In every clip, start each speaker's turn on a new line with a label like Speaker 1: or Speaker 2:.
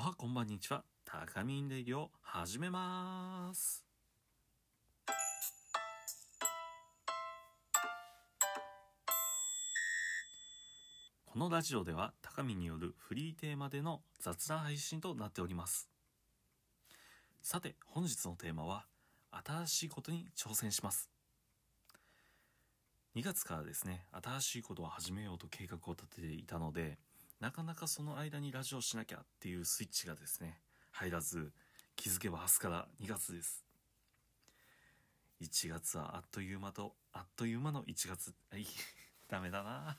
Speaker 1: おはこんばんにちは。タカミンレディを始めます。このラジオでは高見によるフリーテーマでの雑談配信となっております。さて、本日のテーマは、新しいことに挑戦します。2月からですね、新しいことを始めようと計画を立てていたので、なかなかその間にラジオしなきゃっていうスイッチがですね、入らず、気づけば明日から2月です。1月はあっという間と、あっという間の1月、はい、ダメだな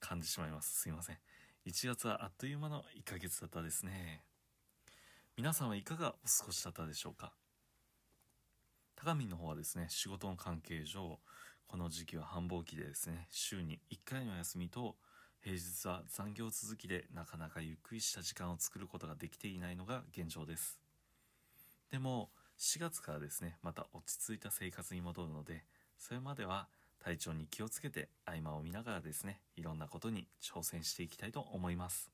Speaker 1: 噛んでしまいます。すいません。1月はあっという間の1ヶ月だったですね。皆さんはいかがお過ごしだったでしょうか？高見の方はですね、仕事の関係上、この時期は繁忙期でですね、週に1回の休みと、平日は残業続きでなかなかゆっくりした時間を作ることができていないのが現状です。でも、4月からですね、また落ち着いた生活に戻るので、それまでは体調に気をつけて合間を見ながらですね、いろんなことに挑戦していきたいと思います。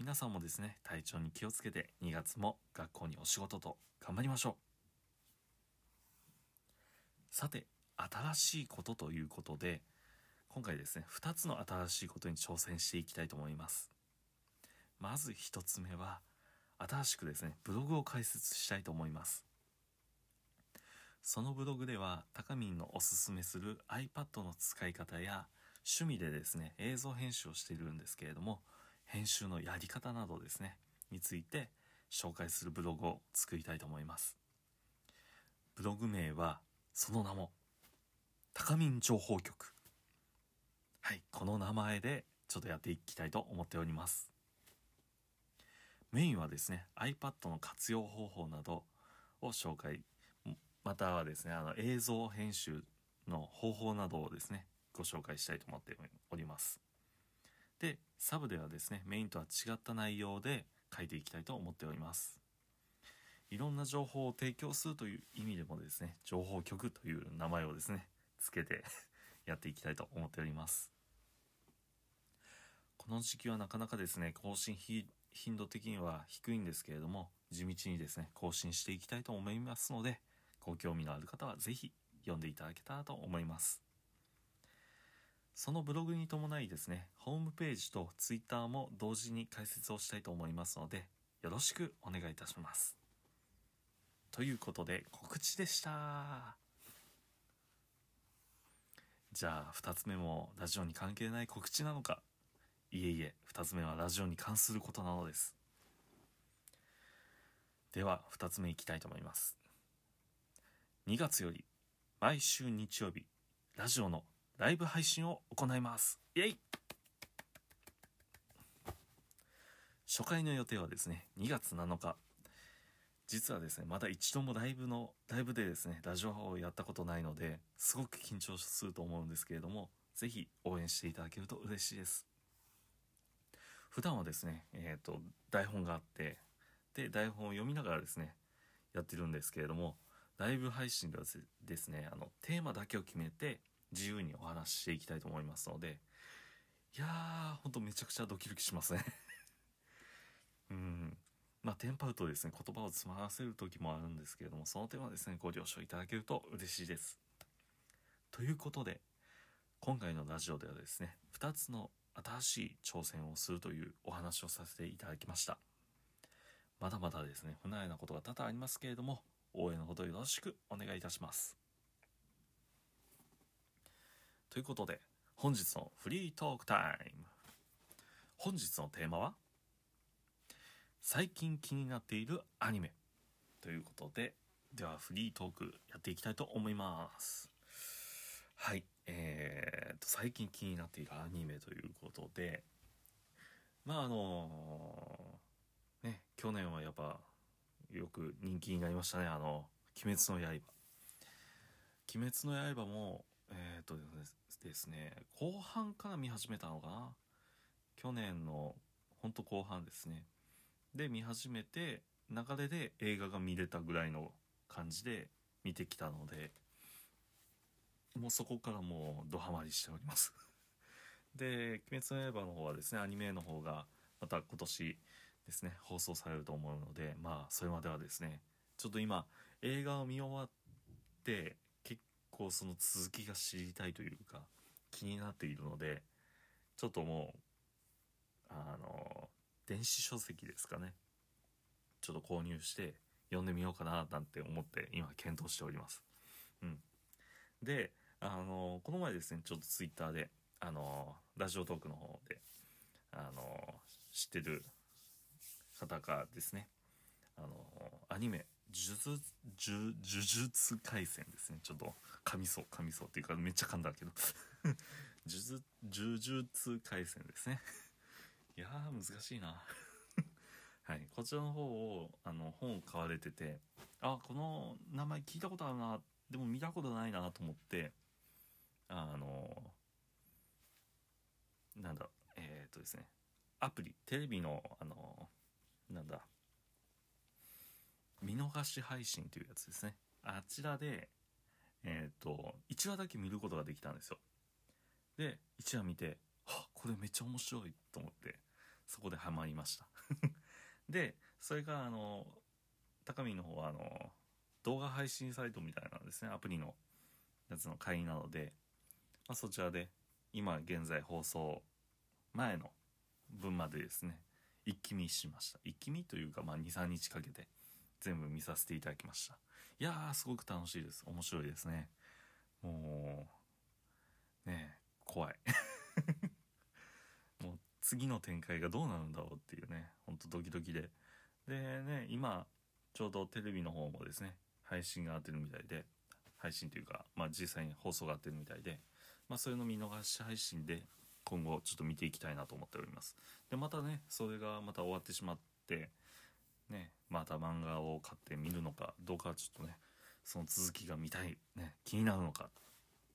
Speaker 1: 皆さんもですね、体調に気をつけて2月も学校にお仕事と頑張りましょう。さて、新しいことということで、今回ですね、2つの新しいことに挑戦していきたいと思います。まず1つ目は、新しくですね、ブログを開設したいと思います。そのブログでは、タカミンのおすすめする iPad の使い方や、趣味でですね、映像編集をしているんですけれども、編集のやり方などですね、について紹介するブログを作りたいと思います。ブログ名は、その名も、タカミン情報局。はい、この名前でちょっとやっていきたいと思っております。メインはですね、iPad の活用方法などを紹介、またはですね、あの映像編集の方法などをですね、ご紹介したいと思っております。で、サブではですね、メインとは違った内容で書いていきたいと思っております。いろんな情報を提供するという意味でもですね、情報局という名前をですね、つけてやっていきたいと思っております。この時期はなかなかですね、更新頻度的には低いんですけれども、地道にですね、更新していきたいと思いますので、ご興味のある方はぜひ読んでいただけたらと思います。そのブログに伴いですね、ホームページとツイッターも同時に開設をしたいと思いますので、よろしくお願いいたします。ということで、告知でした。じゃあ、二つ目もラジオに関係ない告知なのかいえいえ、二つ目はラジオに関することなのです。では、二つ目いきたいと思います。2月より、毎週日曜日、ラジオのライブ配信を行います。イェイ初回の予定はですね、2月7日。実はですね、まだ一度もライブの、ライブでですね、ラジオをやったことないので、すごく緊張すると思うんですけれども、ぜひ応援していただけると嬉しいです。普段はですね、えっ、と、台本があって、で、台本を読みながらですね、やってるんですけれども、ライブ配信ではですね、あの、テーマだけを決めて、自由にお話ししていきたいと思いますので、いやー、ほんとめちゃくちゃドキドキしますね。まあ、テンパるとですね、言葉を詰まらせる時もあるんですけれども、その点はですね、ご了承いただけると嬉しいです。ということで、今回のラジオではですね、2つの新しい挑戦をするというお話をさせていただきました。まだまだですね、不慣れなことが多々ありますけれども、応援のほどよろしくお願いいたします。ということで、本日のフリートークタイム。本日のテーマは、最近気になっているアニメ。ということで、ではフリートークやっていきたいと思います。はい。えー、と、最近気になっているアニメということで、まああのね、去年はやっぱ、よく人気になりましたね。あの、鬼滅の刃。鬼滅の刃も、えっ、とですね、後半から見始めたのかな。去年の、ほんと後半ですね。で、見始めて、流れで映画が見れたぐらいの感じで見てきたので、もうそこからもうドハマりしております。で、鬼滅の刃の方はですね、アニメの方がまた今年ですね放送されると思うのでまあそれまではですねちょっと今映画を見終わって結構その続きが知りたいというか気になっているのでちょっともうあの電子書籍ですかね。ちょっと購入して読んでみようかななんて思って今検討しております。うん。であのこの前ですねちょっとツイッターであのラジオトークの方であの知ってる方がですね。あのアニメ呪術呪術廻戦ですね。ちょっと噛みそう噛みそうっていうかめっちゃ噛んだけど。呪術呪術廻戦ですね。いやー難しいな。はいこちらの方をあの本を買われててあこの名前聞いたことあるな。でも見たことないなと思ってあのなんだえっ、とですねアプリテレビのあのなんだ見逃し配信というやつですね。あちらでえっ、と1話だけ見ることができたんですよ。で1話見てこれめっちゃ面白いと思ってそこでハマりました。でそれがあの高見の方はあの動画配信サイトみたいなんですね。アプリのやつの会員なので、まあ、そちらで今現在放送前の分までですね一気見しました。一気見というか、まあ、23日かけて全部見させていただきました。いやーすごく楽しいです。面白いですね。もうねえ怖い。次の展開がどうなるんだろうっていうねほんとドキドキで。でね今ちょうどテレビの方もですね配信があってるみたいで配信というか、まあ、実際に放送があってるみたいで、まあ、それの見逃し配信で今後ちょっと見ていきたいなと思っております。でまたねそれがまた終わってしまってねまた漫画を買って見るのかどうかちょっとねその続きが見たい、ね、気になるのか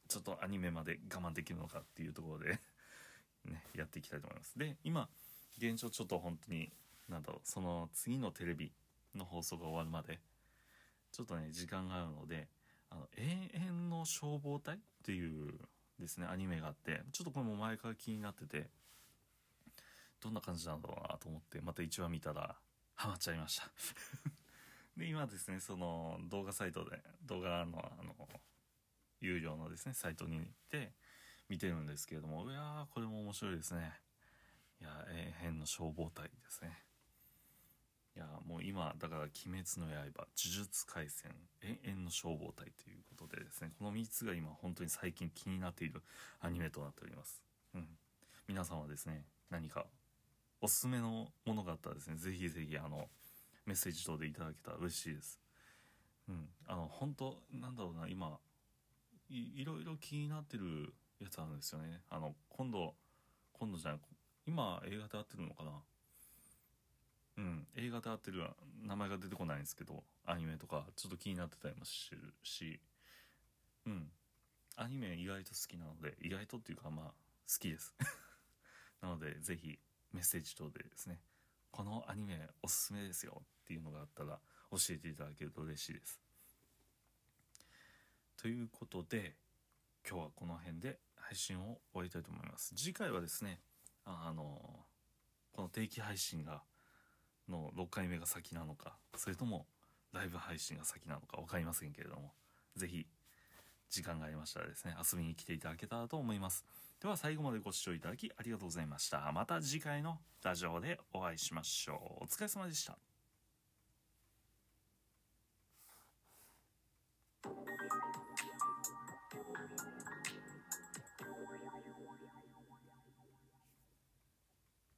Speaker 1: ちょっとアニメまで我慢できるのかっていうところでね、やっていきたいと思います。で今現状ちょっと本当になんだろうその次のテレビの放送が終わるまでちょっとね時間があるので「あの永遠の消防隊」っていうですねアニメがあってちょっとこれも前から気になっててどんな感じなんだろうなと思ってまた1話見たらハマっちゃいました。で今ですねその動画サイトで動画のあの有料のですねサイトに行って見てるんですけれどもいやーこれも面白いですね。いや永遠の消防隊ですね。いやもう今だから「鬼滅の刃」「呪術廻戦」「永遠の消防隊」ということでですねこの3つが今本当に最近気になっているアニメとなっております。うん。皆さんはですね何かおすすめのものがあったらですねぜひぜひあのメッセージ等でいただけたら嬉しいです。うん。あの本当なんだろうな今いいろいろ気になってるやつあるんですよね。あの今度今度じゃない今映画で合ってるのかな？うん映画で合ってる名前が出てこないんですけどアニメとかちょっと気になってたりもするし。うん。アニメ意外と好きなので意外とっていうかまあ好きです。なのでぜひメッセージ等でですねこのアニメおすすめですよっていうのがあったら教えていただけると嬉しいです。ということで今日はこの辺で配信を終わりたいと思います。次回はですね、あの、この定期配信が、の6回目が先なのか、それともライブ配信が先なのか分かりませんけれども、是非時間がありましたらですね、遊びに来ていただけたらと思います。では最後までご視聴いただきありがとうございました。また次回のラジオでお会いしましょう。お疲れ様でした。